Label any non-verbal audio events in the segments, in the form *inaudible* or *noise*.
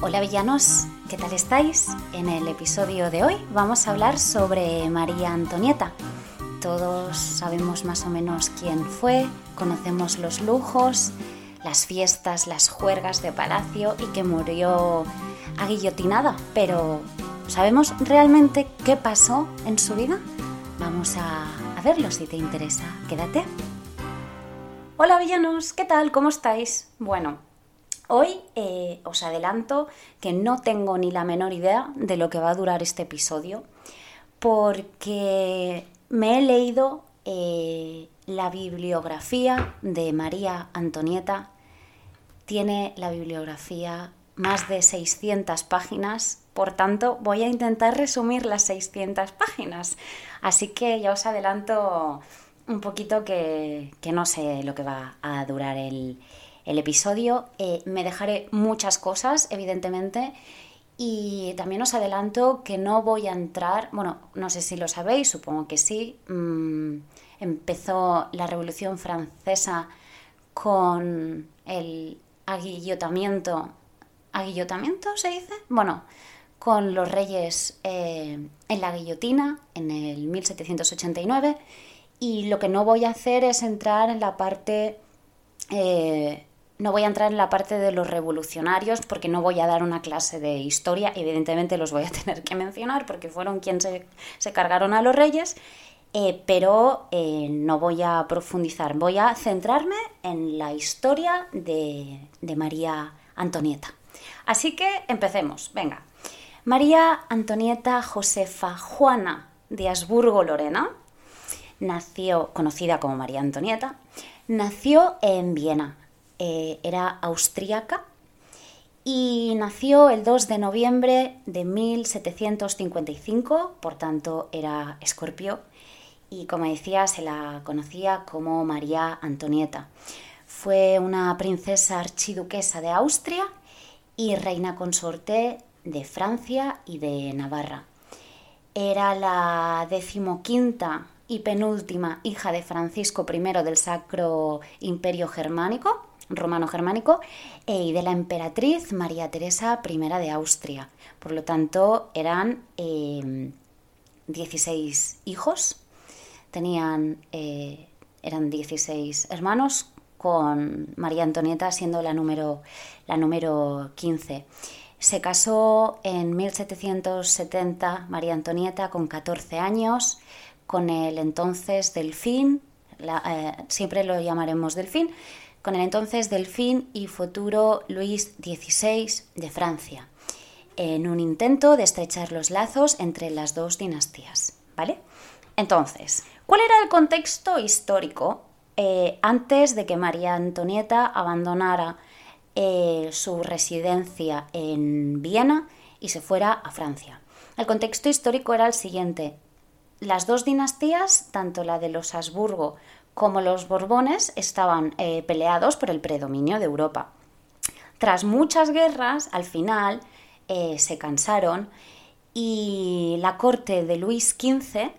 Hola villanos, ¿qué tal estáis? En el episodio de hoy vamos a hablar sobre María Antonieta. Todos sabemos más o menos quién fue, conocemos los lujos, las fiestas, las juergas de palacio y que murió aguillotinada, pero ¿sabemos realmente qué pasó en su vida? Vamos a, a verlo si te interesa. Quédate. Hola villanos, ¿qué tal? ¿Cómo estáis? Bueno, Hoy eh, os adelanto que no tengo ni la menor idea de lo que va a durar este episodio porque me he leído eh, la bibliografía de María Antonieta. Tiene la bibliografía más de 600 páginas, por tanto voy a intentar resumir las 600 páginas. Así que ya os adelanto un poquito que, que no sé lo que va a durar el, el episodio. Eh, me dejaré muchas cosas, evidentemente, y también os adelanto que no voy a entrar, bueno, no sé si lo sabéis, supongo que sí, mm, empezó la Revolución Francesa con el aguillotamiento, ¿aguillotamiento se dice? Bueno, con los reyes eh, en la guillotina en el 1789 y lo que no voy a hacer es entrar en la parte eh, no voy a entrar en la parte de los revolucionarios porque no voy a dar una clase de historia, evidentemente los voy a *laughs* tener que mencionar porque fueron quienes se, cargaron a los reyes, eh, pero eh, no voy a profundizar, voy a centrarme en la historia de, María Antonieta. Así que empecemos, venga. María Antonieta Josefa Juana de Habsburgo Lorena nació, conocida como María Antonieta, nació en Viena eh, era austríaca y nació el 2 de noviembre de 1755, por tanto era escorpio y como decía se la conocía como María Antonieta. Fue una princesa archiduquesa de Austria y reina consorte de Francia y de Navarra. Era la decimoquinta y penúltima hija de Francisco I del Sacro Imperio Germánico romano-germánico e, y de la emperatriz María Teresa I de Austria. Por lo tanto, eran 16 eh, hijos, tenían, eh, eran 16 hermanos, con María Antonieta siendo la número, la número 15. Se casó en 1770 María Antonieta con 14 años con el entonces Delfín, eh, siempre lo llamaremos Delfín, con el entonces delfín y futuro Luis XVI de Francia, en un intento de estrechar los lazos entre las dos dinastías. ¿Vale? Entonces, ¿cuál era el contexto histórico eh, antes de que María Antonieta abandonara eh, su residencia en Viena y se fuera a Francia? El contexto histórico era el siguiente. Las dos dinastías, tanto la de los Habsburgo como los Borbones estaban eh, peleados por el predominio de Europa. Tras muchas guerras, al final eh, se cansaron y la corte de Luis XV,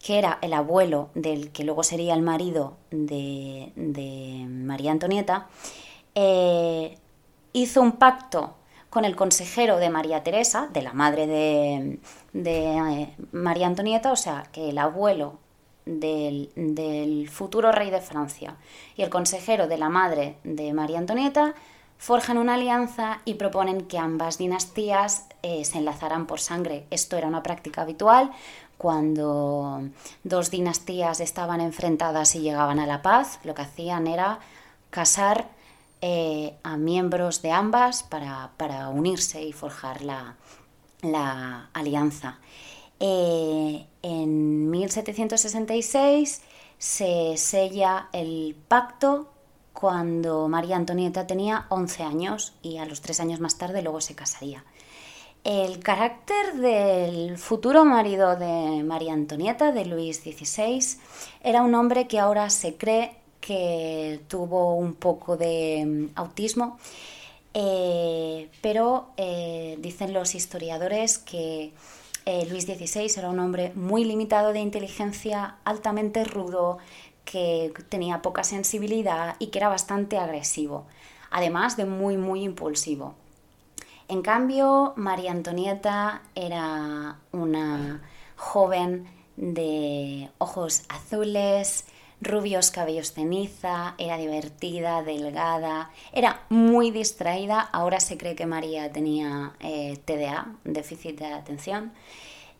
que era el abuelo del que luego sería el marido de, María Antonieta, eh, hizo un pacto con el consejero de María Teresa, de la madre de, de María Antonieta, o sea, que el abuelo del, futuro rey de Francia y el consejero de la madre de María Antonieta forjan una alianza y proponen que ambas dinastías eh, se enlazaran por sangre. Esto era una práctica habitual cuando dos dinastías estaban enfrentadas y llegaban a la paz. Lo que hacían era casar eh, a miembros de ambas para, unirse y forjar la, la alianza. Eh, en 1766 se sella el pacto cuando María Antonieta tenía 11 años y a los tres años más tarde luego se casaría. El carácter del futuro marido de María Antonieta, de Luis XVI, era un hombre que ahora se cree que tuvo un poco de mm, autismo, eh, pero eh, dicen los historiadores que eh, Luis XVI era un hombre muy limitado de inteligencia, altamente rudo, que tenía poca sensibilidad y que era bastante agresivo, además de muy, muy impulsivo. En cambio, María Antonieta era una joven de ojos azules, rubios cabellos ceniza, era divertida, delgada, era muy distraída. Ahora se cree que María tenía eh, TDA, déficit de atención.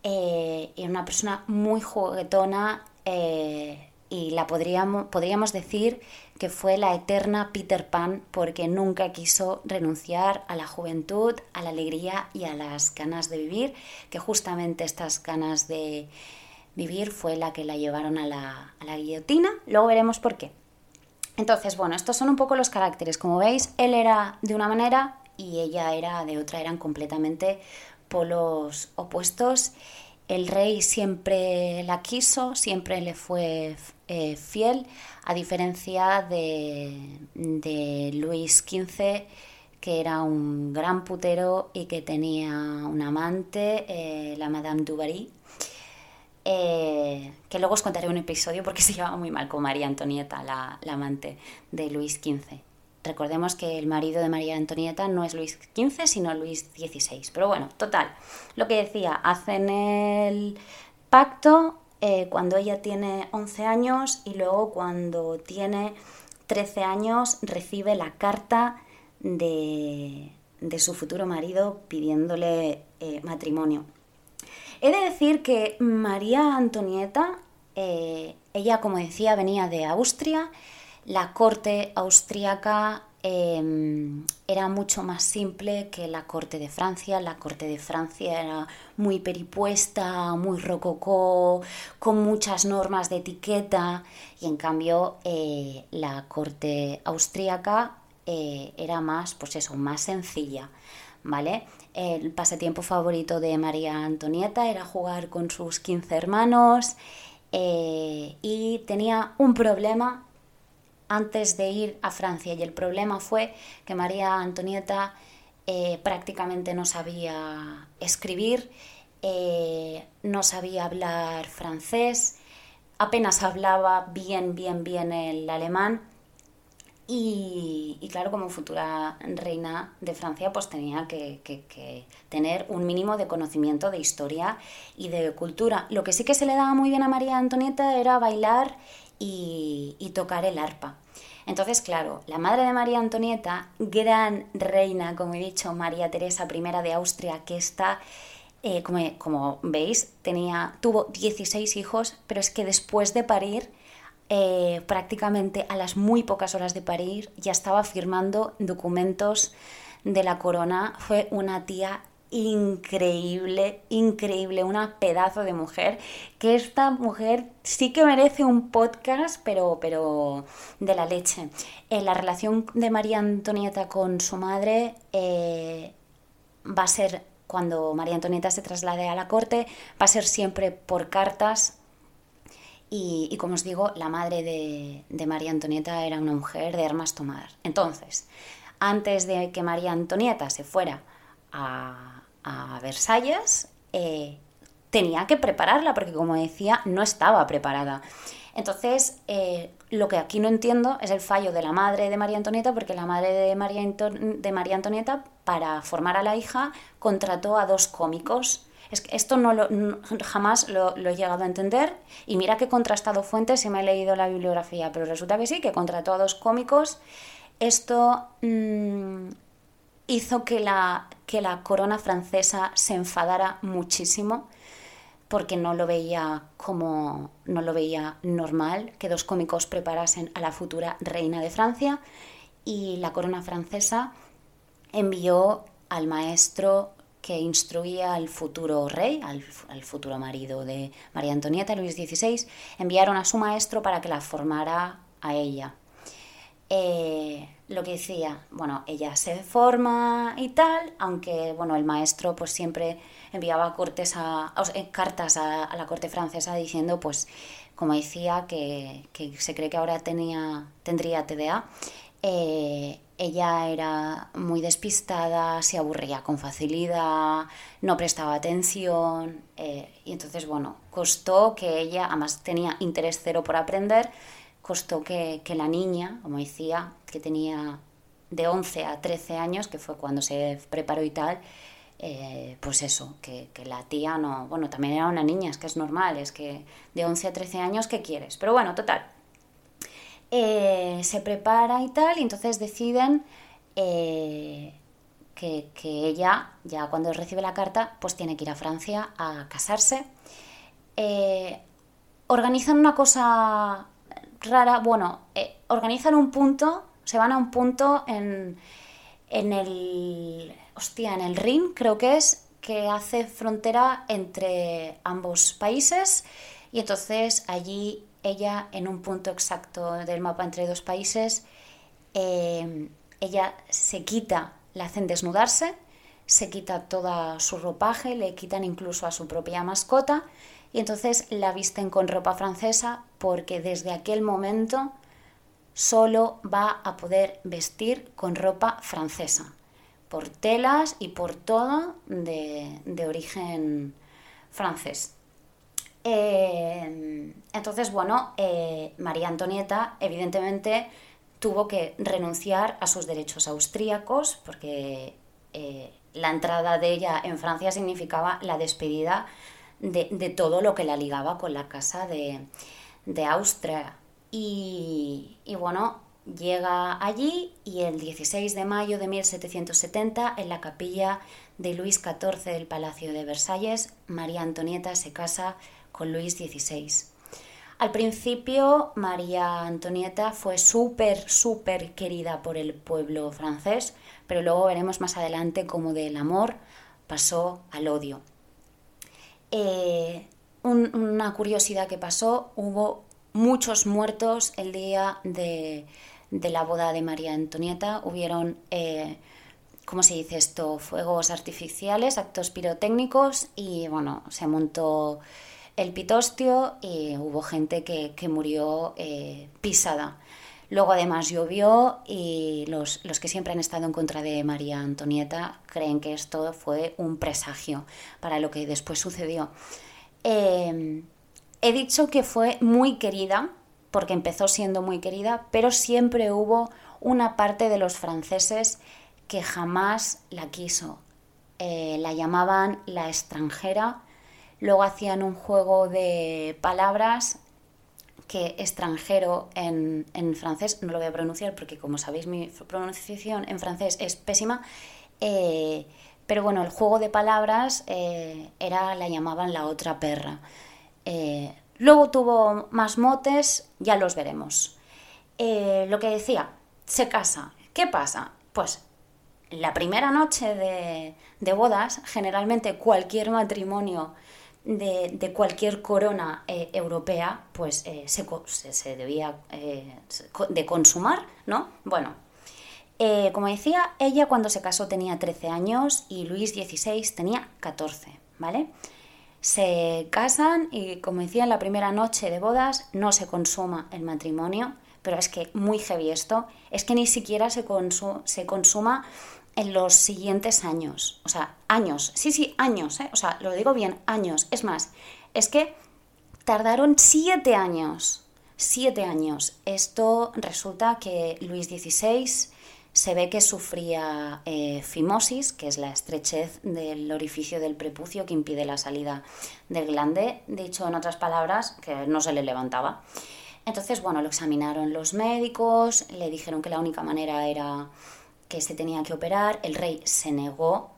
Eh, era una persona muy juguetona eh, y la podríamos, podríamos decir que fue la eterna Peter Pan porque nunca quiso renunciar a la juventud, a la alegría y a las ganas de vivir, que justamente estas ganas de vivir fue la que la llevaron a la, a la guillotina. Luego veremos por qué. Entonces, bueno, estos son un poco los caracteres. Como veis, él era de una manera y ella era de otra, eran completamente polos opuestos. El rey siempre la quiso, siempre le fue eh, fiel, a diferencia de, de Luis XV, que era un gran putero y que tenía un amante, eh, la Madame du Barry, eh, que luego os contaré un episodio porque *laughs* se llevaba muy mal con María Antonieta, la, amante de Luis XV. Recordemos que el marido de María Antonieta no es Luis XV, sino Luis XVI. Pero bueno, total, lo que decía, hacen el pacto eh, cuando ella tiene 11 años y luego cuando tiene 13 años recibe la carta de, su futuro marido pidiéndole eh, matrimonio. He de decir que María Antonieta, eh, ella como decía venía de Austria, la corte austríaca em, era mucho más simple que la corte de Francia. La corte de Francia era muy peripuesta, muy rococó, con muchas normas de etiqueta y en cambio eh, la corte austríaca eh, era más, pues eso, más sencilla, ¿vale? El pasatiempo favorito de María Antonieta era jugar con sus 15 hermanos eh, y tenía un problema antes de ir a Francia y el problema fue que María Antonieta eh, prácticamente no sabía escribir, eh, no sabía hablar francés, apenas hablaba bien, bien, bien el alemán y, claro, como futura reina de Francia, pues tenía que, tener un mínimo de conocimiento de historia y de cultura. Lo que sí que se le daba muy bien a María Antonieta era bailar y, tocar el arpa. Entonces, claro, la madre de María Antonieta, gran reina, como he dicho, María Teresa I de Austria, que está, eh, como, como veis, tenía, tuvo 16 hijos, pero es que después de parir eh, prácticamente a las muy pocas horas de parir ya estaba firmando documentos de la corona. Fue una tía increíble, increíble, una pedazo de mujer, que esta mujer sí que merece un podcast, pero, pero de la leche. Eh, la relación de María Antonieta con su madre eh, va a ser, cuando María Antonieta se traslade a la corte, va a ser siempre por cartas y, como os digo, la madre de, María Antonieta era una mujer de armas tomar. Entonces, antes de que María Antonieta se fuera a, Versalles, eh, tenía que prepararla, porque como decía, no estaba preparada. Entonces, eh, lo que aquí no entiendo es el fallo de la madre de María Antonieta, porque la madre de María, de María Antonieta, para formar a la hija, contrató a dos cómicos esto no, lo, jamás lo, he llegado a entender y mira que he contrastado fuentes y me he leído la bibliografía, pero resulta que sí, que contrató a dos cómicos. Esto mm, hizo que la, que la corona francesa se enfadara muchísimo porque no lo veía como no lo veía normal que dos cómicos preparasen a la futura reina de Francia y la corona francesa envió al maestro que instruía al futuro rey, al, futuro marido de María Antonieta, Luis XVI, enviaron a su maestro para que la formara a ella. Eh, lo que decía, bueno, ella se forma y tal, aunque bueno, el maestro pues siempre enviaba cortes a, eh, cartas a, la corte francesa diciendo pues, como decía, que, se cree que ahora tenía, tendría TDA, eh, ella era muy despistada, se aburría con facilidad, no prestaba atención eh, y entonces, bueno, costó que ella, además tenía interés cero por aprender, costó que, la niña, como decía, que tenía de 11 a 13 años, que fue cuando se preparó y tal, eh, pues eso, que, la tía no, bueno, también era una niña, es que es normal, es que de 11 a 13 años, ¿qué quieres? Pero bueno, total. Eh, se prepara y tal, y entonces deciden eh, que, ella, ya cuando recibe la carta, pues tiene que ir a Francia a casarse. organizan una cosa rara, bueno, organizan un punto, se van a un punto en, en el hostia, en el Rin creo que es, que hace frontera entre ambos países y entonces allí ella en un punto exacto del mapa entre dos países, eh, ella se quita, la hacen desnudarse, se quita toda su ropaje, le quitan incluso a su propia mascota y entonces la visten con ropa francesa porque desde aquel momento solo va a poder vestir con ropa francesa por telas y por todo de, origen francés. Eh, entonces, bueno, eh, María Antonieta evidentemente tuvo que renunciar a sus derechos austríacos porque eh, la entrada de ella en Francia significaba la despedida de, todo lo que la ligaba con la casa de, Austria. Y, y, bueno, Llega allí y el 16 de mayo de 1770, en la capilla de Luis XIV del Palacio de Versalles, María Antonieta se casa con Luis XVI. Al principio, María Antonieta fue súper, súper querida por el pueblo francés, pero luego veremos más adelante cómo del amor pasó al odio. Eh, una curiosidad que pasó, hubo muchos muertos el día de, de la boda de María Antonieta hubieron, eh, ¿cómo se dice esto?, fuegos artificiales, actos pirotécnicos y bueno, se montó el pitostio y hubo gente que, murió eh, pisada. Luego además llovió y los, que siempre han estado en contra de María Antonieta creen que esto fue un presagio para lo que después sucedió. Eh, he dicho que fue muy querida porque empezó siendo muy querida, pero siempre hubo una parte de los franceses que jamás la quiso. Eh, la llamaban la extranjera, luego hacían un juego de palabras que extranjero en, francés, no lo voy a pronunciar porque como sabéis mi pronunciación en francés es pésima, eh, pero bueno, el juego de palabras eh, era, la llamaban la otra perra. Luego tuvo más motes, ya los veremos. Eh, lo que decía, se casa. ¿Qué pasa? Pues la primera noche de, bodas, generalmente cualquier matrimonio de, cualquier corona eh, europea, pues eh, se, debía de consumar, ¿no? Bueno, como decía, ella cuando se casó tenía 13 años y Luis XVI tenía 14, ¿vale? Se casan y, como decía, en la primera noche de bodas no se consuma el matrimonio, pero es que muy heavy esto, es que ni siquiera se, se consuma en los siguientes años. O sea, años, sí, sí, años, ¿eh? o sea, lo digo bien, años. Es más, es que tardaron siete años, siete años. Esto resulta que Luis XVI se ve que sufría eh, fimosis, que es la estrechez del orificio del prepucio que impide la salida del glande, dicho en otras palabras, que no se le levantaba. Entonces, bueno, lo examinaron los médicos, le dijeron que la única manera era que se tenía que operar, el rey se negó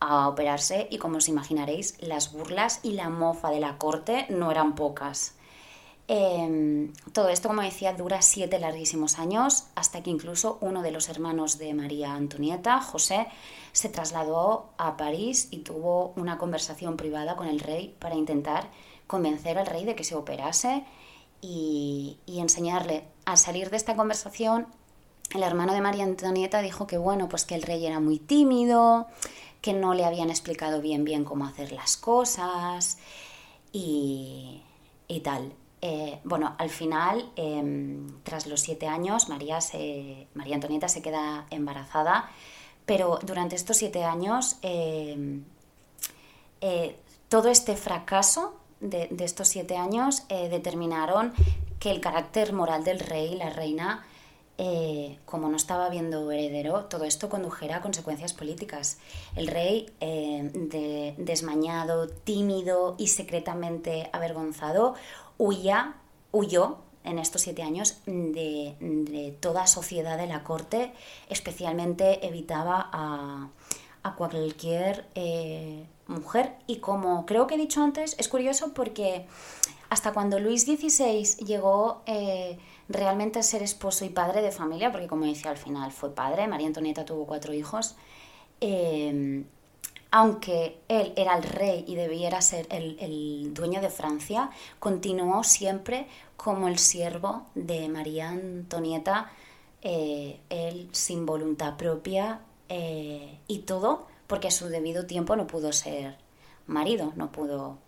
a operarse y como os imaginaréis, las burlas y la mofa de la corte no eran pocas. Em, todo esto, como decía, dura siete larguísimos años, hasta que incluso uno de los hermanos de María Antonieta, José, se trasladó a París y tuvo una conversación privada con el rey para intentar convencer al rey de que se operase y, enseñarle. Al salir de esta conversación, el hermano de María Antonieta dijo que bueno, pues que el rey era muy tímido, que no le habían explicado bien bien cómo hacer las cosas y, y tal. Eh, bueno, al final, em, tras los siete años, María, María Antonieta se queda embarazada, pero durante estos siete años, em, eh, todo este fracaso de, estos siete años eh, determinaron que el carácter moral del rey y la reina eh, como no estaba viendo heredero, todo esto condujera a consecuencias políticas. El rey, eh, desmañado, tímido y secretamente avergonzado, huía, huyó en estos siete años de, toda sociedad de la corte, especialmente evitaba a, cualquier eh, mujer. Y como creo que he dicho antes, es curioso porque hasta cuando Luis XVI llegó realmente ser esposo y padre de familia, porque como decía al final fue padre, María Antonieta tuvo cuatro hijos, em, aunque él era el rey y debiera ser el, dueño de Francia, continuó siempre como el siervo de María Antonieta, eh, él sin voluntad propia eh, y todo, porque a su debido tiempo no pudo ser marido, no pudo,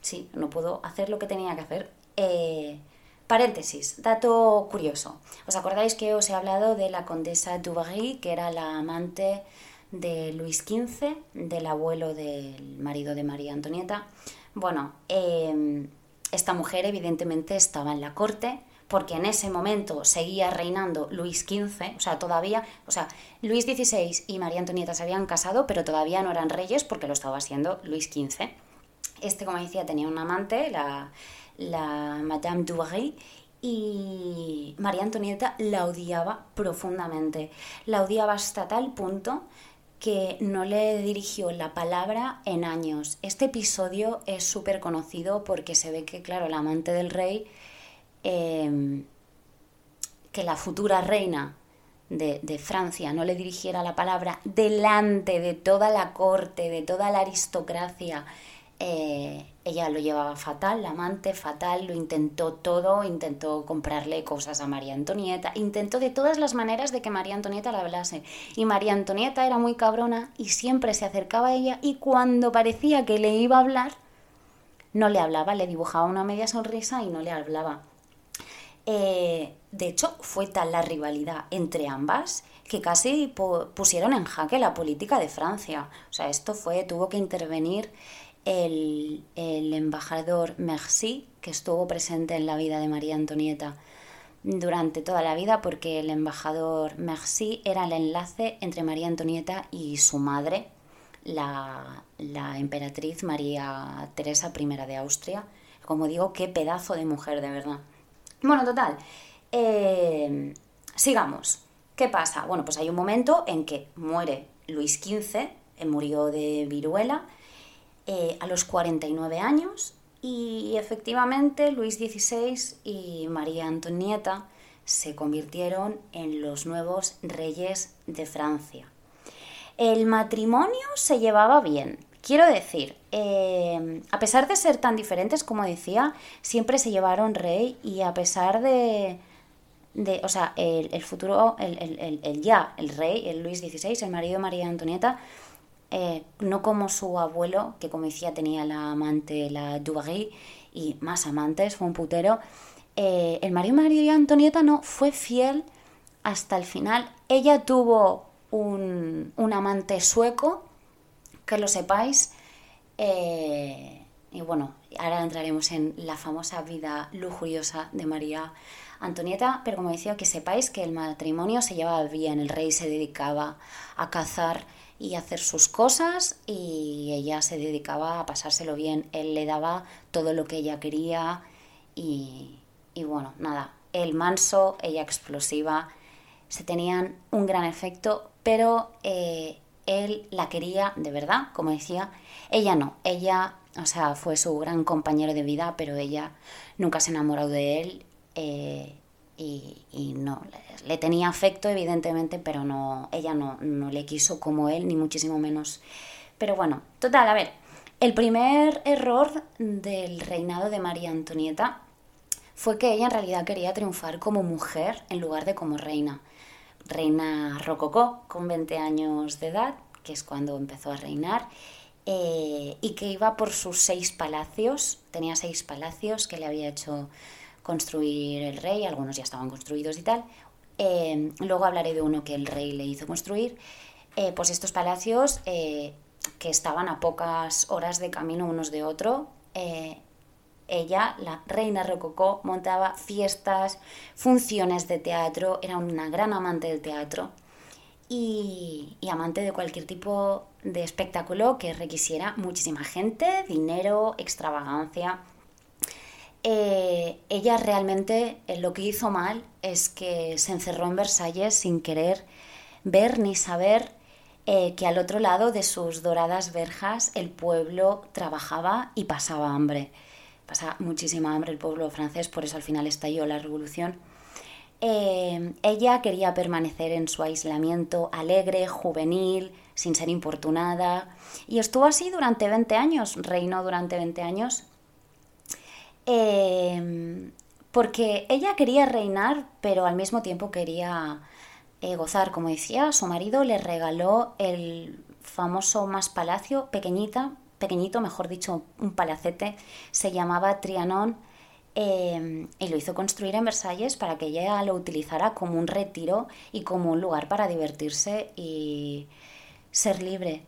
sí, no pudo hacer lo que tenía que hacer. Eh, Paréntesis, dato curioso. ¿Os acordáis que os he hablado de la condesa Dubarry, que era la amante de Luis XV, del abuelo del marido de María Antonieta? Bueno, em, esta mujer evidentemente estaba en la corte, porque en ese momento seguía reinando Luis XV, o sea, todavía, o sea, Luis XVI y María Antonieta se habían casado, pero todavía no eran reyes porque lo estaba haciendo Luis XV. Este, como decía, tenía un amante, la la Madame Dubarry, y María Antonieta la odiaba profundamente. La odiaba hasta tal punto que no le dirigió la palabra en años. Este episodio es súper conocido porque se ve que, claro, la amante del rey, em, que la futura reina de, Francia no le dirigiera la palabra delante de toda la corte, de toda la aristocracia, eh, ella lo llevaba fatal, la amante fatal, lo intentó todo, intentó comprarle cosas a María Antonieta, intentó de todas las maneras de que María Antonieta la hablase. Y María Antonieta era muy cabrona y siempre se acercaba a ella y cuando parecía que le iba a hablar, no le hablaba, le dibujaba una media sonrisa y no le hablaba. Eh, de hecho, fue tal la rivalidad entre ambas que casi pusieron en jaque la política de Francia. O sea, esto fue, tuvo que intervenir el, embajador Merci, que estuvo presente en la vida de María Antonieta durante toda la vida, porque el embajador Merci era el enlace entre María Antonieta y su madre, la, emperatriz María Teresa I de Austria. Como digo, qué pedazo de mujer, de verdad. Bueno, total. Eh, sigamos. ¿Qué pasa? Bueno, pues hay un momento en que muere Luis XV, eh, murió de viruela, eh, a los 49 años y efectivamente Luis XVI y María Antonieta se convirtieron en los nuevos reyes de Francia. El matrimonio se llevaba bien. Quiero decir, eh, a pesar de ser tan diferentes, como decía, siempre se llevaron rey y a pesar de, de o sea, el, futuro, el, ya, el rey, el Luis XVI, el marido de María Antonieta, eh, no como su abuelo, que como decía tenía la amante, la Dubarry, y más amantes, fue un putero. Eh, el marido María Antonieta no fue fiel hasta el final. Ella tuvo un, amante sueco, que lo sepáis. Eh, y bueno, ahora entraremos en la famosa vida lujuriosa de María Antonieta, pero como decía, que sepáis que el matrimonio se llevaba bien, el rey se dedicaba a cazar y hacer sus cosas y ella se dedicaba a pasárselo bien. Él le daba todo lo que ella quería y, bueno, nada, él manso, ella explosiva, se tenían un gran efecto, pero eh, él la quería de verdad, como decía, ella no, ella, o sea, fue su gran compañero de vida, pero ella nunca se enamoró de él. Eh, y, no, le, tenía afecto evidentemente, pero no, ella no, no le quiso como él, ni muchísimo menos. Pero bueno, total, a ver, el primer error del reinado de María Antonieta fue que ella en realidad quería triunfar como mujer en lugar de como reina. Reina rococó con 20 años de edad, que es cuando empezó a reinar, eh, y que iba por sus seis palacios, tenía seis palacios que le había hecho construir el rey, algunos ya estaban construidos y tal. Eh, luego hablaré de uno que el rey le hizo construir. Eh, pues estos palacios que estaban a pocas horas de camino unos de otro, ella, la reina rococó, montaba fiestas, funciones de teatro, era una gran amante del teatro y, amante de cualquier tipo de espectáculo que requisiera muchísima gente, dinero, extravagancia. Eh, ella realmente eh, lo que hizo mal es que se encerró en Versalles sin querer ver ni saber eh, que al otro lado de sus doradas verjas el pueblo trabajaba y pasaba hambre. Pasa muchísima hambre el pueblo francés, por eso al final estalló la revolución. Eh, ella quería permanecer en su aislamiento alegre, juvenil, sin ser importunada, y estuvo así durante 20 años, reinó durante 20 años, eh, porque ella quería reinar, pero al mismo tiempo quería eh, gozar, como decía, su marido le regaló el famoso más palacio, pequeñita, pequeñito, mejor dicho, un palacete, se llamaba Trianon em, y lo hizo construir en Versalles para que ella lo utilizara como un retiro y como un lugar para divertirse y ser libre.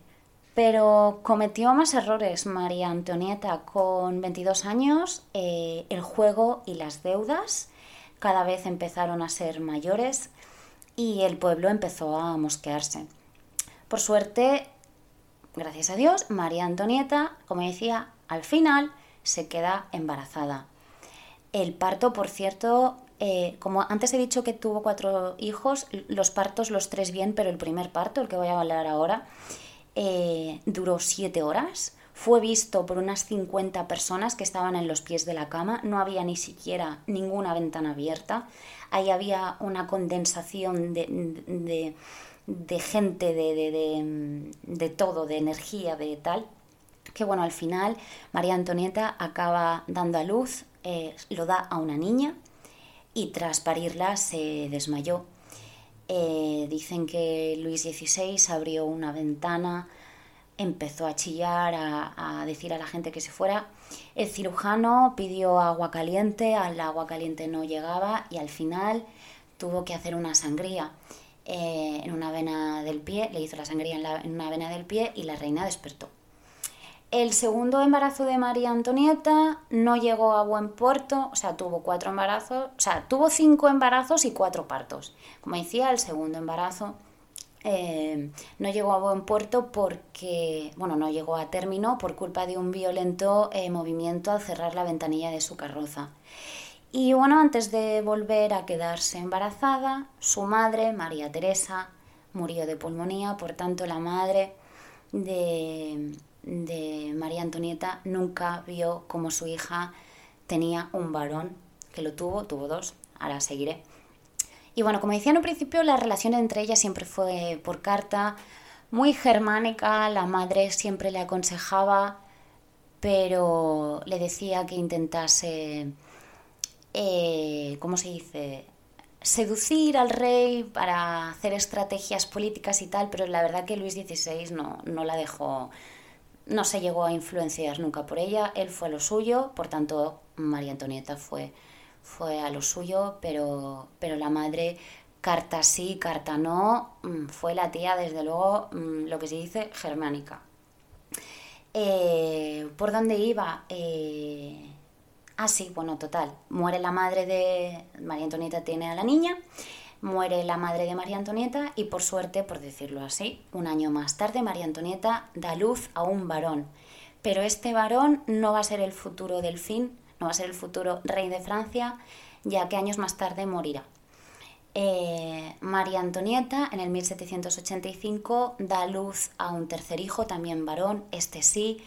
Pero cometió más errores María Antonieta con 22 años, eh, el juego y las deudas cada vez empezaron a ser mayores y el pueblo empezó a mosquearse. Por suerte, gracias a Dios, María Antonieta, como decía, al final se queda embarazada. El parto, por cierto, eh, como antes he dicho que tuvo cuatro hijos, los partos los tres bien, pero el primer parto, el que voy a hablar ahora, eh, duró siete horas. Fue visto por unas 50 personas que estaban en los pies de la cama, no había ni siquiera ninguna ventana abierta, ahí había una condensación de de gente, de, de, todo, de energía, de tal, que bueno, al final María Antonieta acaba dando a luz, eh, lo da a una niña y tras parirla se desmayó. Eh, dicen que Luis XVI abrió una ventana, empezó a chillar, a, a, decir a la gente que se fuera. El cirujano pidió agua caliente, al agua caliente no llegaba y al final tuvo que hacer una sangría. Eh, en una vena del pie, le hizo la sangría en, una vena del pie y la reina despertó. El segundo embarazo de María Antonieta no llegó a buen puerto, o sea, tuvo cuatro embarazos, o sea, tuvo cinco embarazos y cuatro partos. Como decía, el segundo embarazo eh, no llegó a buen puerto porque, bueno, no llegó a término por culpa de un violento eh, movimiento al cerrar la ventanilla de su carroza. Y bueno, antes de volver a quedarse embarazada, su madre, María Teresa, murió de pulmonía, por tanto la madre de, de María Antonieta nunca vio como su hija tenía un varón, que lo tuvo, tuvo dos, ahora seguiré. Y bueno, como decía en un principio, la relación entre ellas siempre fue por carta, muy germánica, la madre siempre le aconsejaba, pero le decía que intentase eh, ¿cómo se dice? seducir al rey para hacer estrategias políticas y tal, pero la verdad que Luis XVI no, no la dejó, no se llegó a influenciar nunca por ella, él fue a lo suyo, por tanto María Antonieta fue, fue a lo suyo, pero, pero la madre, carta sí, carta no, mm, fue la tía, desde luego, mm, lo que se dice, germánica. Eh, ¿Por dónde iba? Eh, Ah, sí, bueno, total. Muere la madre de María Antonieta, tiene a la niña, muere la madre de María Antonieta y por suerte, por decirlo así, un año más tarde María Antonieta da luz a un varón. Pero este varón no va a ser el futuro del fin, no va a ser el futuro rey de Francia, ya que años más tarde morirá. Eh, María Antonieta en el 1785 da luz a un tercer hijo, también varón, este sí,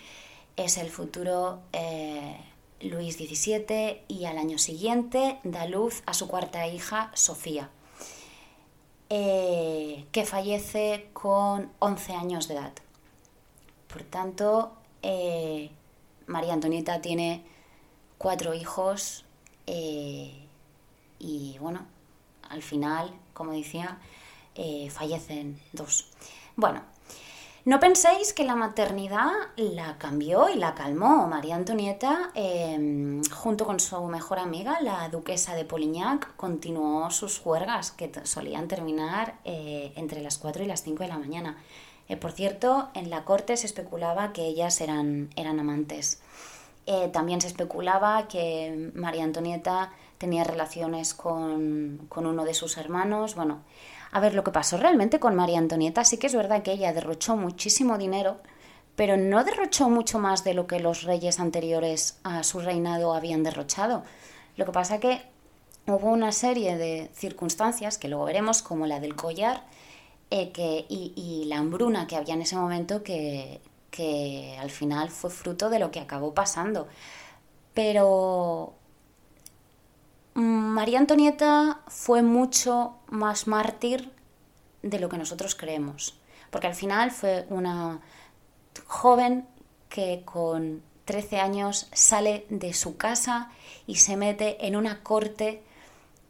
es el futuro eh, Luis XVII y al año siguiente da luz a su cuarta hija, Sofía, eh, que fallece con 11 años de edad. Por tanto, eh, María Antonieta tiene cuatro hijos eh, y bueno, al final, como decía, fallecen dos. Bueno, no penséis que la maternidad la cambió y la calmó. María Antonieta, em, junto con su mejor amiga, la duquesa de Polignac, continuó sus juergas que solían terminar eh, entre las 4 y las 5 de la mañana. Eh, por cierto, en la corte se especulaba que ellas eran, eran amantes. Eh, también se especulaba que María Antonieta tenía relaciones con, con, uno de sus hermanos. Bueno, a ver, lo que pasó realmente con María Antonieta sí que es verdad que ella derrochó muchísimo dinero, pero no derrochó mucho más de lo que los reyes anteriores a su reinado habían derrochado. Lo que pasa que hubo una serie de circunstancias, que luego veremos, como la del collar eh, y, la hambruna que había en ese momento, que al final fue fruto de lo que acabó pasando. Pero María Antonieta fue mucho más mártir de lo que nosotros creemos, porque al final fue una joven que con 13 años sale de su casa y se mete en una corte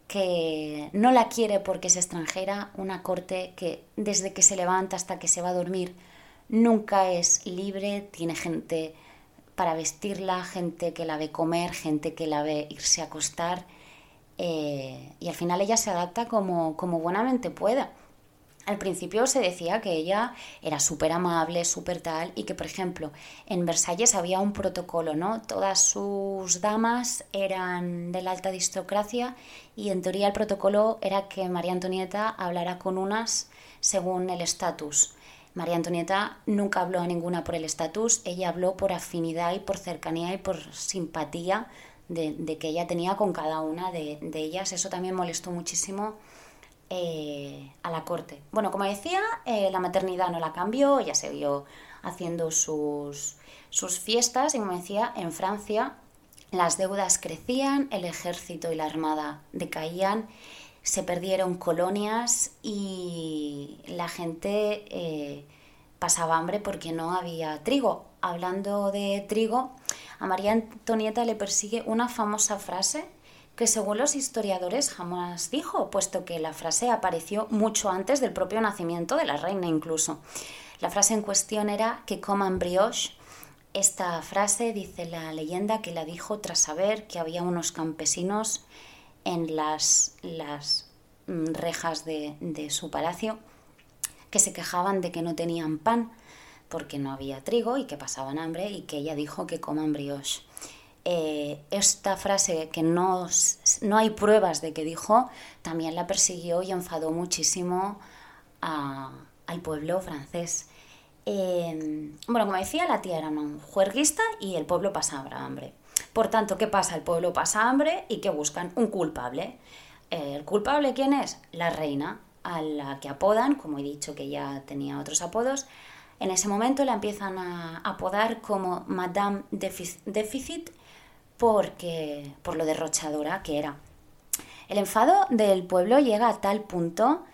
que no la quiere porque es extranjera, una corte que desde que se levanta hasta que se va a dormir nunca es libre, tiene gente para vestirla, gente que la ve comer, gente que la ve irse a acostar eh, y al final ella se adapta como, como buenamente pueda. Al principio se decía que ella era súper amable, súper tal, y que, por ejemplo, en Versalles había un protocolo, ¿no? Todas sus damas eran de la alta aristocracia y en teoría el protocolo era que María Antonieta hablara con unas según el estatus. María Antonieta nunca habló a ninguna por el estatus, ella habló por afinidad y por cercanía y por simpatía de, que ella tenía con cada una de, ellas. Eso también molestó muchísimo eh, a la corte. Bueno, como decía, eh, la maternidad no la cambió, ella siguió haciendo sus, sus fiestas y como decía, en Francia las deudas crecían, el ejército y la armada decaían, se perdieron colonias y la gente eh, pasaba hambre porque no había trigo. Hablando de trigo, a María Antonieta le persigue una famosa frase que según los historiadores jamás dijo, puesto que la frase apareció mucho antes del propio nacimiento de la reina incluso. La frase en cuestión era que coman brioche. Esta frase dice la leyenda que la dijo tras saber que había unos campesinos en las, las mm, rejas de, de su palacio que se quejaban de que no tenían pan porque no había trigo y que pasaban hambre y que ella dijo que coman brioche. Eh, esta frase que no, no, hay pruebas de que dijo, también la persiguió y enfadó muchísimo al pueblo francés. Em, bueno, como decía, la tía era un juerguista y el pueblo pasaba hambre. Por tanto, ¿qué pasa? El pueblo pasa hambre y que buscan un culpable. ¿El culpable quién es? La reina, a la que apodan, como he dicho que ya tenía otros apodos, en ese momento la empiezan a apodar como Madame Déficit porque, por lo derrochadora que era. El enfado del pueblo llega a tal punto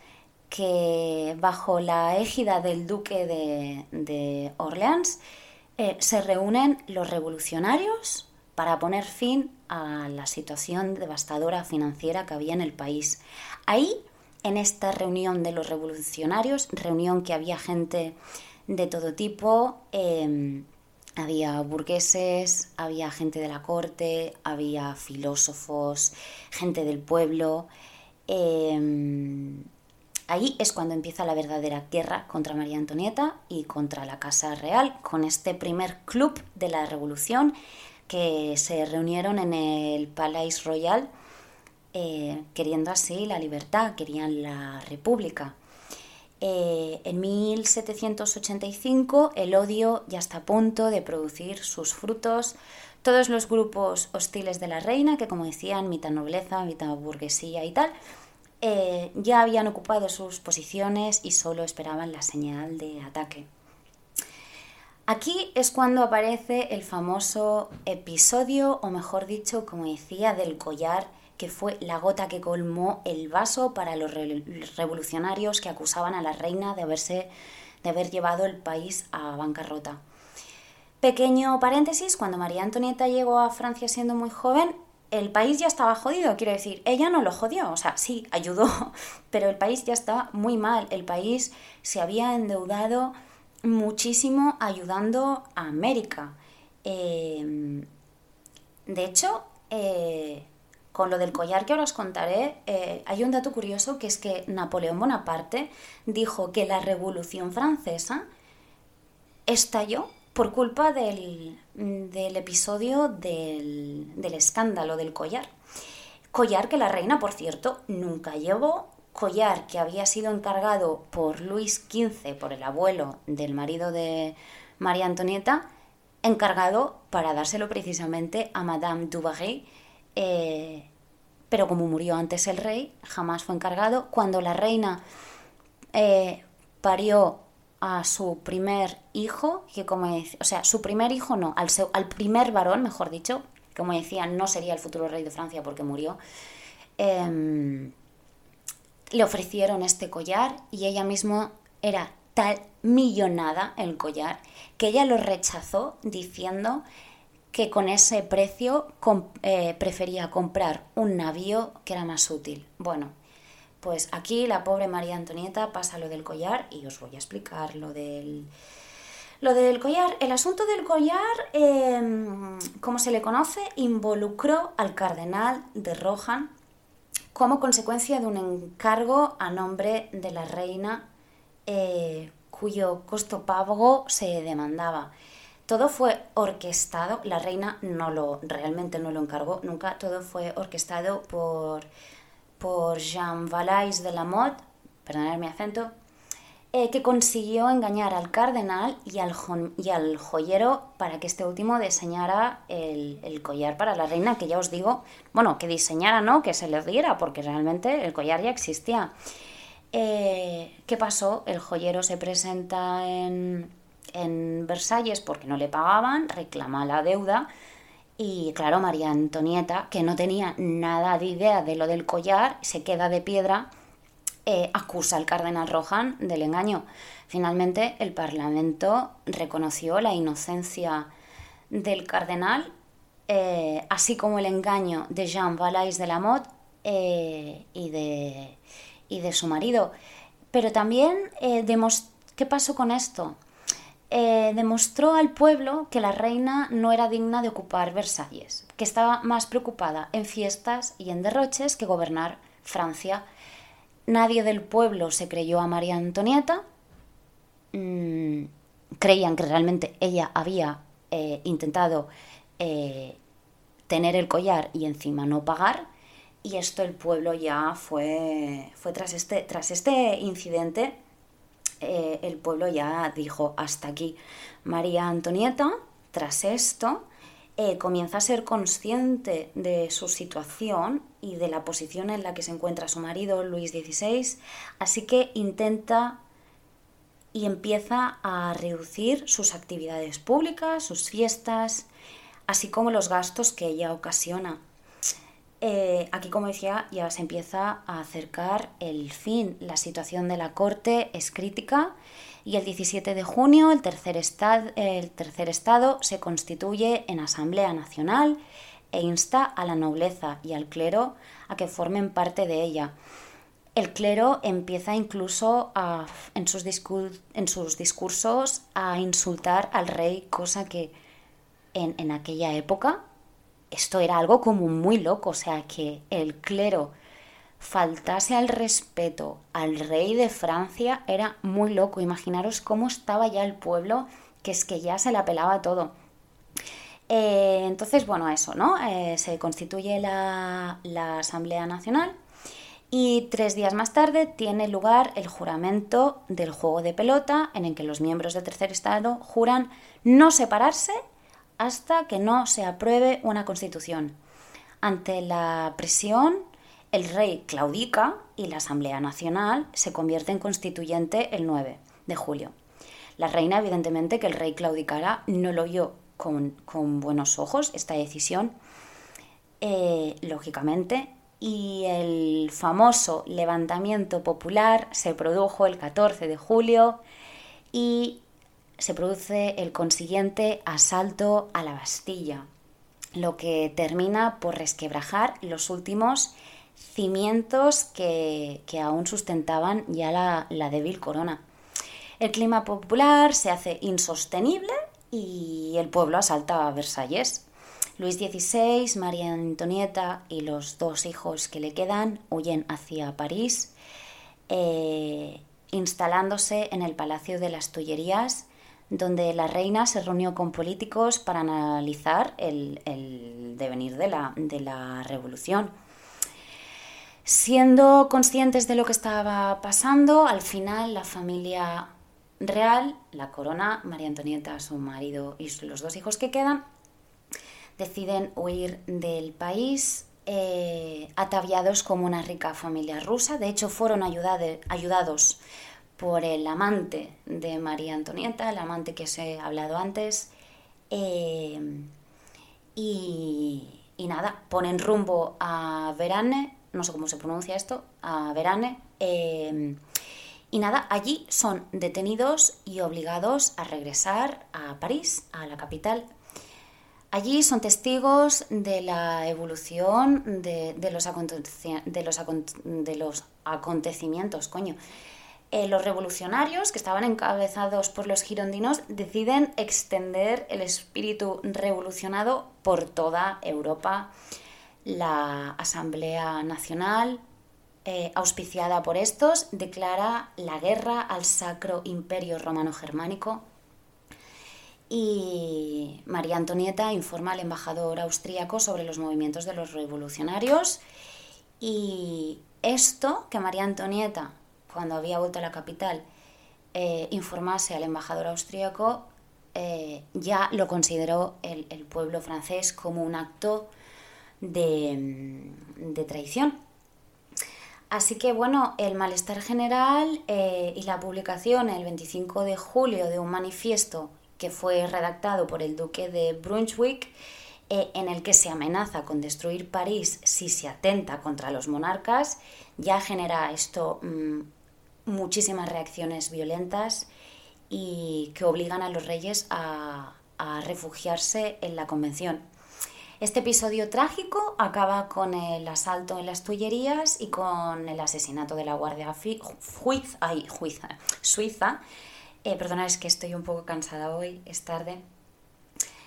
que bajo la égida del duque de, Orleans eh, se reúnen los revolucionarios para poner fin a la situación devastadora financiera que había en el país. Ahí, en esta reunión de los revolucionarios, reunión que había gente de todo tipo, em, había burgueses, había gente de la corte, había filósofos, gente del pueblo. Em, ahí es cuando empieza la verdadera guerra contra María Antonieta y contra la Casa Real, con este primer club de la Revolución que se reunieron en el Palais Royal, eh, queriendo así la libertad, querían la república. Eh, en 1785 el odio ya está a punto de producir sus frutos. Todos los grupos hostiles de la reina, que como decían, mitad nobleza, mitad burguesía y tal, eh, ya habían ocupado sus posiciones y solo esperaban la señal de ataque. Aquí es cuando aparece el famoso episodio, o mejor dicho, como decía, del collar que fue la gota que colmó el vaso para los revolucionarios que acusaban a la reina de, haberse, de haber llevado el país a bancarrota. Pequeño paréntesis, cuando María Antonieta llegó a Francia siendo muy joven, el país ya estaba jodido, quiero decir, ella no lo jodió, o sea, sí, ayudó, *laughs* pero el país ya estaba muy mal, el país se había endeudado muchísimo ayudando a América. Em, de hecho, eh, con lo del collar que ahora os contaré, eh, hay un dato curioso que es que Napoleón Bonaparte dijo que la Revolución Francesa estalló por culpa del, episodio del, del escándalo del collar. Collar que la reina, por cierto, nunca llevó, collar que había sido encargado por Luis XV, por el abuelo del marido de María Antonieta, encargado para dárselo precisamente a Madame du Barry, eh, pero como murió antes el rey, jamás fue encargado. Cuando la reina eh, parió a su primer hijo, que como o sea, su primer hijo no, al, al primer varón, mejor dicho, como decía, no sería el futuro rey de Francia porque murió, em, le ofrecieron este collar y ella misma era tal millonada el collar que ella lo rechazó diciendo que con ese precio eh, prefería comprar un navío que era más útil. Bueno, pues aquí la pobre María Antonieta pasa lo del collar y os voy a explicar lo del... Lo del collar, el asunto del collar, em, como se le conoce, involucró al cardenal de Rohan como consecuencia de un encargo a nombre de la reina eh, cuyo costo pago se demandaba. Todo fue orquestado, la reina no lo, realmente no lo encargó nunca, todo fue orquestado por, por Jean Valais de la Motte, perdonad mi acento, eh, que consiguió engañar al cardenal y al, y al joyero para que este último diseñara el, collar para la reina, que ya os digo, bueno, que diseñara, no, que se le diera, porque realmente el collar ya existía. Eh, ¿Qué pasó? El joyero se presenta en, en Versalles porque no le pagaban, reclama la deuda. Y claro, María Antonieta, que no tenía nada de idea de lo del collar, se queda de piedra eh, acusa al cardenal Rohan del engaño. Finalmente, el Parlamento reconoció la inocencia del cardenal, eh, así como el engaño de Jean Valais de la Motte eh, y, de, y, de, su marido. Pero también, ¿qué pasó con esto? Demostró al pueblo que la reina no era digna de ocupar Versalles, que estaba más preocupada en fiestas y en derroches que gobernar Francia Nadie del pueblo se creyó a María Antonieta. Mm, creían que realmente ella había eh, intentado eh, tener el collar y encima no pagar. Y esto el pueblo ya fue, fue tras, este, tras este incidente, eh, el pueblo ya dijo hasta aquí. María Antonieta, tras esto, eh, comienza a ser consciente de su situación y de la posición en la que se encuentra su marido, Luis XVI, así que intenta y empieza a reducir sus actividades públicas, sus fiestas, así como los gastos que ella ocasiona. Eh, aquí, como decía, ya se empieza a acercar el fin. La situación de la corte es crítica y el 17 de junio el tercer, estado, el tercer estado se constituye en Asamblea Nacional e insta a la nobleza y al clero a que formen parte de ella. El clero empieza incluso a, en, sus en, sus discursos a insultar al rey, cosa que en, en aquella época esto era algo como muy loco, o sea, que el clero faltase al respeto al rey de Francia era muy loco. Imaginaros cómo estaba ya el pueblo, que es que ya se le apelaba todo. Eh, entonces, bueno, eso, ¿no? Eh, se constituye la, la Asamblea Nacional y tres días más tarde tiene lugar el juramento del juego de pelota, en el que los miembros del tercer estado juran no separarse hasta que no se apruebe una constitución. Ante la presión el rey claudica y la Asamblea Nacional se convierte en constituyente el 9 de julio. La reina, evidentemente, que el rey claudicara, no lo oyó con, buenos ojos esta decisión, eh, lógicamente, y el famoso levantamiento popular se produjo el 14 de julio y se produce el consiguiente asalto a la Bastilla, lo que termina por resquebrajar los últimos cimientos que, aún sustentaban ya la, débil corona. El clima popular se hace insostenible y el pueblo asalta a Versalles. Luis XVI, María Antonieta y los dos hijos que le quedan huyen hacia París, eh, instalándose en el Palacio de las Tullerías, donde la reina se reunió con políticos para analizar el, devenir de la, de la revolución. Siendo conscientes de lo que estaba pasando, al final la familia real, la corona, María Antonieta, su marido y los dos hijos que quedan, deciden huir del país eh, ataviados como una rica familia rusa. De hecho, fueron ayudados por el amante de María Antonieta, el amante que os he hablado antes. Eh, y, nada, ponen rumbo a Verane no sé cómo se pronuncia esto, a Verane. Eh, y nada, allí son detenidos y obligados a regresar a París, a la capital. Allí son testigos de la evolución de los, acontecimientos. Coño. Eh, los revolucionarios, que estaban encabezados por los girondinos, deciden extender el espíritu revolucionado por toda Europa. La Asamblea Nacional, eh, auspiciada por estos, declara la guerra al Sacro Imperio Romano Germánico. Y María Antonieta informa al embajador austríaco sobre los movimientos de los revolucionarios. Y esto que María Antonieta, cuando había vuelto a la capital, eh, informase al embajador austríaco, eh, ya lo consideró el, pueblo francés como un acto de, traición. Así que bueno, el malestar general eh, y la publicación el 25 de julio de un manifiesto que fue redactado por el duque de Brunswick, en el que se amenaza con destruir París si se atenta contra los monarcas, ya genera esto mm, muchísimas reacciones violentas y que obligan a los reyes a refugiarse en la convención. Este episodio trágico acaba con el asalto en las Tullerías y con el asesinato de la Guardia Suiza. Eh, perdona, es que estoy un poco cansada hoy, es tarde.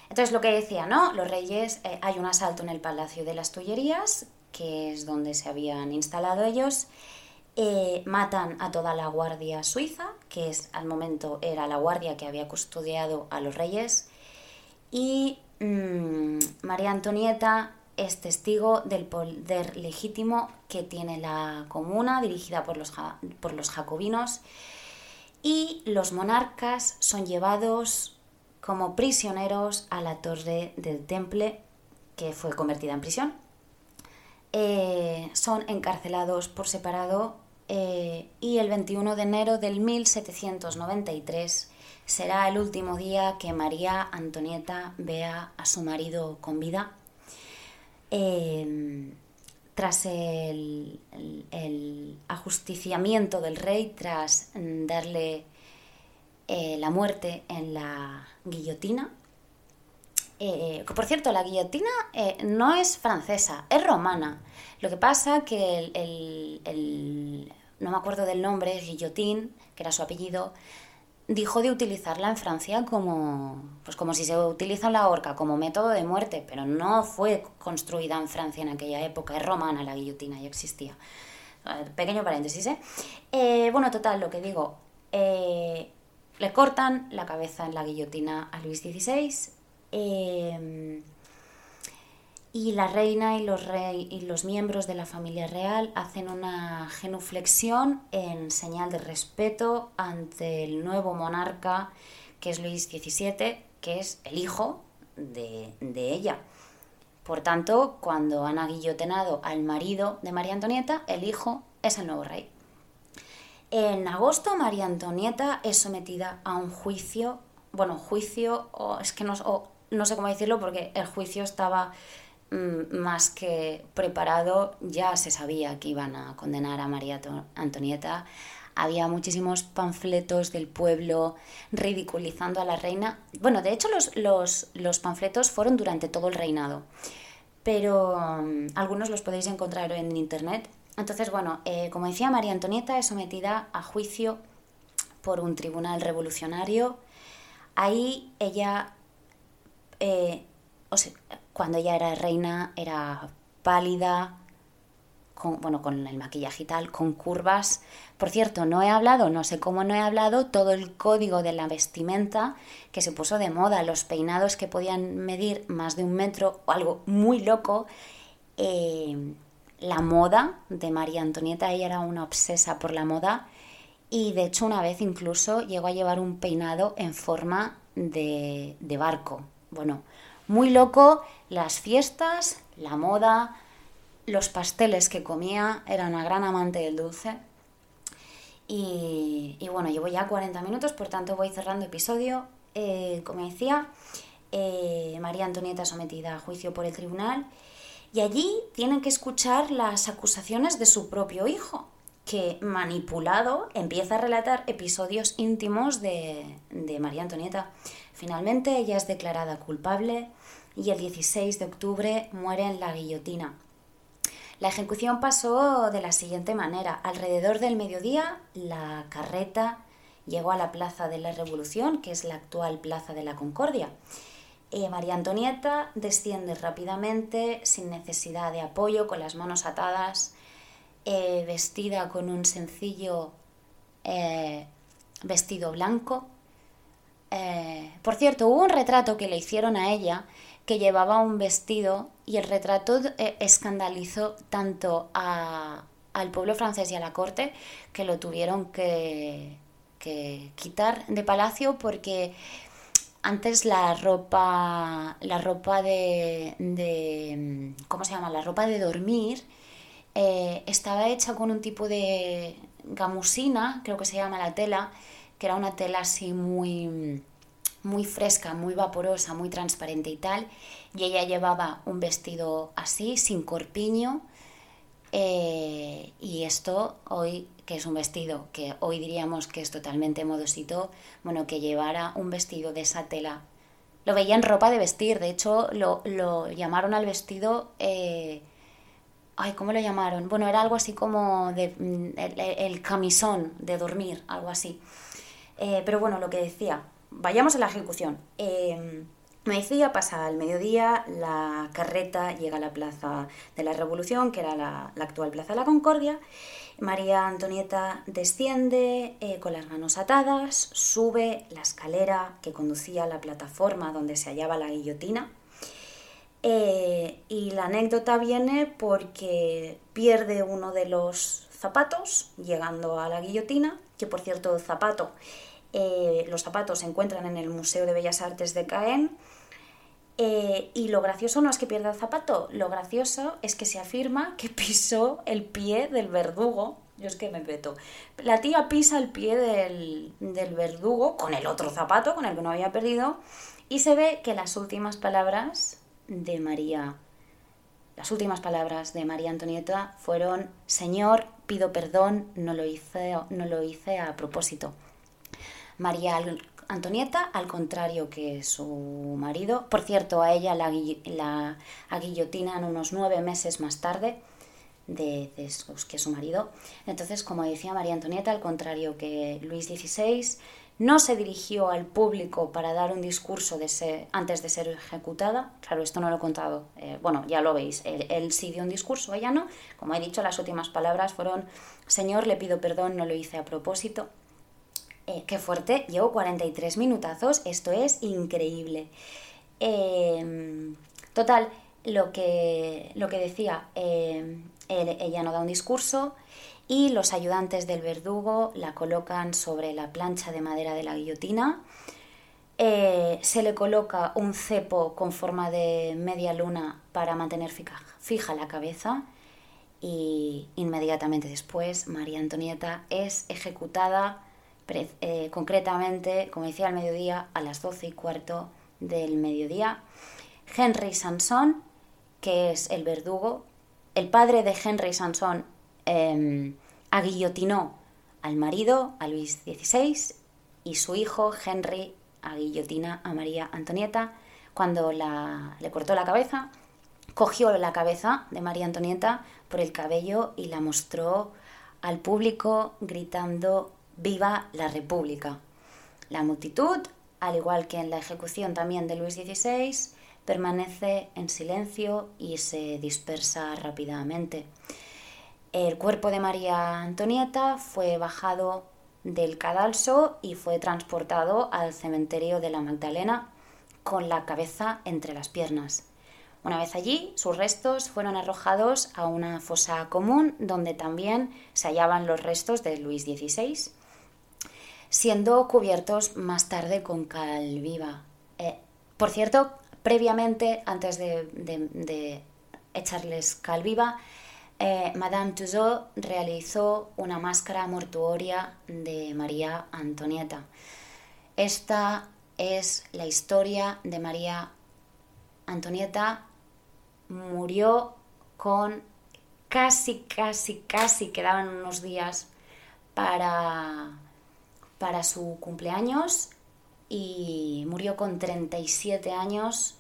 Entonces, lo que decía, ¿no? Los reyes, eh, hay un asalto en el Palacio de las Tullerías, que es donde se habían instalado ellos. Eh, matan a toda la guardia suiza, que es al momento era la guardia que había custodiado a los reyes, y Mm, María Antonieta es testigo del poder legítimo que tiene la comuna dirigida por los, por los jacobinos y los monarcas son llevados como prisioneros a la torre del Temple que fue convertida en prisión. Eh, son encarcelados por separado eh, y el 21 de enero del 1793 será el último día que María Antonieta vea a su marido con vida. Em, tras el, ajusticiamiento del rey, tras darle eh, la muerte en la guillotina, eh, por cierto, la guillotina eh, no es francesa, es romana. Lo que pasa que el, no me acuerdo del nombre, guillotín, que era su apellido, dijo de utilizarla en Francia como, pues como si se utiliza la horca como método de muerte, pero no fue construida en Francia en aquella época, es romana la guillotina, ya existía. Pequeño paréntesis, ¿eh? eh bueno, total, lo que digo, eh, le cortan la cabeza en la guillotina a Luis XVI. Eh, y la reina y los, rey, y los miembros de la familia real hacen una genuflexión en señal de respeto ante el nuevo monarca que es Luis XVII, que es el hijo de, de ella. Por tanto, cuando han aguillotenado al marido de María Antonieta, el hijo es el nuevo rey. En agosto, María Antonieta es sometida a un juicio, bueno, juicio, o es que no, no sé cómo decirlo porque el juicio estaba más que preparado, ya se sabía que iban a condenar a María Antonieta. Había muchísimos panfletos del pueblo ridiculizando a la reina. Bueno, de hecho los, los, panfletos fueron durante todo el reinado, pero mm, algunos los podéis encontrar en internet. Entonces, bueno, eh, como decía, María Antonieta es sometida a juicio por un tribunal revolucionario. Ahí ella eh, cuando ella era reina era pálida, con, bueno, con el maquillaje y tal, con curvas. Por cierto, no he hablado, no sé cómo no he hablado, todo el código de la vestimenta que se puso de moda, los peinados que podían medir más de un metro, o algo muy loco. Eh, la moda de María Antonieta, ella era una obsesa por la moda y de hecho una vez incluso llegó a llevar un peinado en forma de, de barco. Bueno, muy loco, las fiestas, la moda, los pasteles que comía, era una gran amante del dulce. Y, bueno, llevo ya 40 minutos, por tanto voy cerrando episodio. Eh, como decía, eh, María Antonieta sometida a juicio por el tribunal y allí tienen que escuchar las acusaciones de su propio hijo, que manipulado empieza a relatar episodios íntimos de, de María Antonieta. Finalmente ella es declarada culpable y el 16 de octubre muere en la guillotina. La ejecución pasó de la siguiente manera. Alrededor del mediodía, la carreta llegó a la Plaza de la Revolución, que es la actual Plaza de la Concordia. Eh, María Antonieta desciende rápidamente, sin necesidad de apoyo, con las manos atadas, eh, vestida con un sencillo eh, vestido blanco. Por cierto, hubo un retrato que le hicieron a ella que llevaba un vestido y el retrato eh, escandalizó tanto al pueblo francés y a la corte que lo tuvieron que, quitar de palacio porque antes la ropa la ropa de, cómo se llama la ropa de dormir eh, estaba hecha con un tipo de gamusina creo que se llama la tela que era una tela así muy muy fresca, muy vaporosa, muy transparente y tal. Y ella llevaba un vestido así, sin corpiño. Eh, y esto hoy, que es un vestido que hoy diríamos que es totalmente modosito, bueno, que llevara un vestido de esa tela. Lo veía en ropa de vestir, de hecho lo, llamaron al vestido... Eh, ay, ¿cómo lo llamaron? Bueno, era algo así como mm, el, camisón de dormir, algo así. Eh, pero bueno, lo que decía, vayamos a la ejecución. Eh, me decía, pasa al mediodía, la carreta llega a la Plaza de la Revolución, que era la, actual Plaza de la Concordia. María Antonieta desciende eh, con las manos atadas, sube la escalera que conducía a la plataforma donde se hallaba la guillotina. Y la anécdota viene porque pierde uno de los zapatos llegando a la guillotina, que por cierto, zapato eh, los zapatos se encuentran en el Museo de Bellas Artes de Caen. Eh, y lo gracioso no es que pierda el zapato, lo gracioso es que se afirma que pisó el pie del verdugo. Yo es que me peto. La tía pisa el pie del, del verdugo con el otro zapato, con el que no había perdido, y se ve que las últimas palabras de María, las últimas palabras de María Antonieta fueron: Señor, pido perdón, no lo hice, no lo hice a propósito. María Antonieta, al contrario que su marido. Por cierto, a ella la, la aguillotinan unos nueve meses más tarde de, que su marido. Entonces, como decía María Antonieta, al contrario que Luis XVI, no se dirigió al público para dar un discurso de antes de ser ejecutada. Claro, esto no lo he contado. Eh, bueno, ya lo veis. Él, él, sí dio un discurso, ella no. Como he dicho, las últimas palabras fueron, Señor, le pido perdón, no lo hice a propósito. Eh, qué fuerte, llevo 43 minutazos, esto es increíble. Em, total, lo que, lo que decía, em, ella no da un discurso y los ayudantes del verdugo la colocan sobre la plancha de madera de la guillotina. Eh, se le coloca un cepo con forma de media luna para mantener fija la cabeza y inmediatamente después María Antonieta es ejecutada eh, concretamente, como decía, al mediodía, a las 12 y cuarto del mediodía. Henry Sanson, que es el verdugo, el padre de Henry Sanson em, aguillotinó al marido, a Luis XVI, y su hijo Henry aguillotina a María Antonieta. Cuando le cortó la cabeza, cogió la cabeza de María Antonieta por el cabello y la mostró al público gritando Viva la República. La multitud, al igual que en la ejecución también de Luis XVI, permanece en silencio y se dispersa rápidamente. El cuerpo de María Antonieta fue bajado del cadalso y fue transportado al cementerio de la Magdalena con la cabeza entre las piernas. Una vez allí, sus restos fueron arrojados a una fosa común donde también se hallaban los restos de Luis XVI, siendo cubiertos más tarde con cal viva. Eh, por cierto, previamente, antes de, echarles cal viva, eh, Madame Tussauds realizó una máscara mortuoria de María Antonieta. Esta es la historia de María Antonieta. Murió con casi, casi, casi quedaban unos días para, para su cumpleaños y murió con 37 años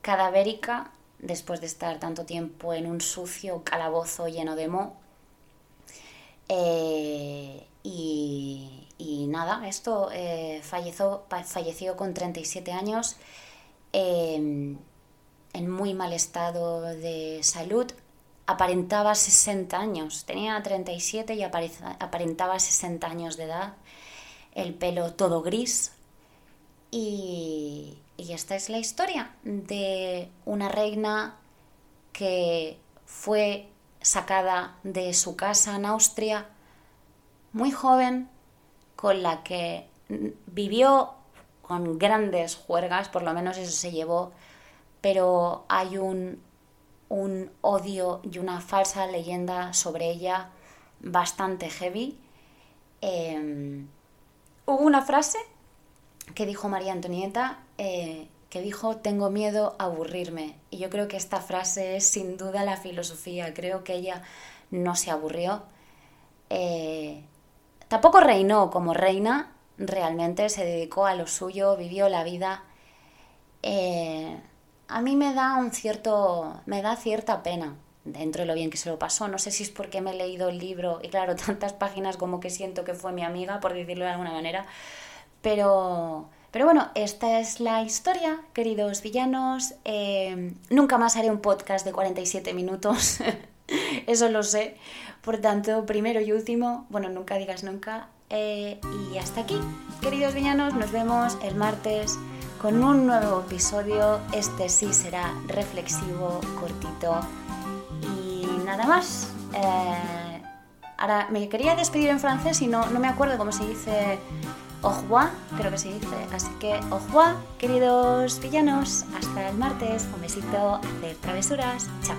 cadavérica después de estar tanto tiempo en un sucio calabozo lleno de moho. Eh, y, nada, esto eh, falleció, con 37 años em, en muy mal estado de salud. Aparentaba 60 años, tenía 37 y aparentaba 60 años de edad, el pelo todo gris, y, esta es la historia de una reina que fue sacada de su casa en Austria muy joven, con la que vivió con grandes juergas, por lo menos eso se llevó, pero hay un, un odio y una falsa leyenda sobre ella bastante heavy. Em, hubo una frase que dijo María Antonieta, eh, que dijo, tengo miedo a aburrirme. Y yo creo que esta frase es sin duda la filosofía. Creo que ella no se aburrió. Eh, tampoco reinó como reina, realmente se dedicó a lo suyo, vivió la vida. Eh, a mí me da un cierto, me da cierta pena dentro de lo bien que se lo pasó. No sé si es porque me he leído el libro y claro, *laughs* tantas páginas como que siento que fue mi amiga, por decirlo de alguna manera, pero, pero bueno, esta es la historia, queridos villanos. Eh, nunca más haré un podcast de 47 minutos, *laughs* eso lo sé. Por tanto, primero y último, bueno, nunca digas nunca. Eh, y hasta aquí, queridos villanos, nos vemos el martes con un nuevo episodio. Este sí será reflexivo, cortito nada más. Eh, ahora me quería despedir en francés y no, no me acuerdo cómo se dice au creo que se dice. Así que au revoir, queridos villanos. Hasta el martes. Un besito, hacer travesuras. Chao.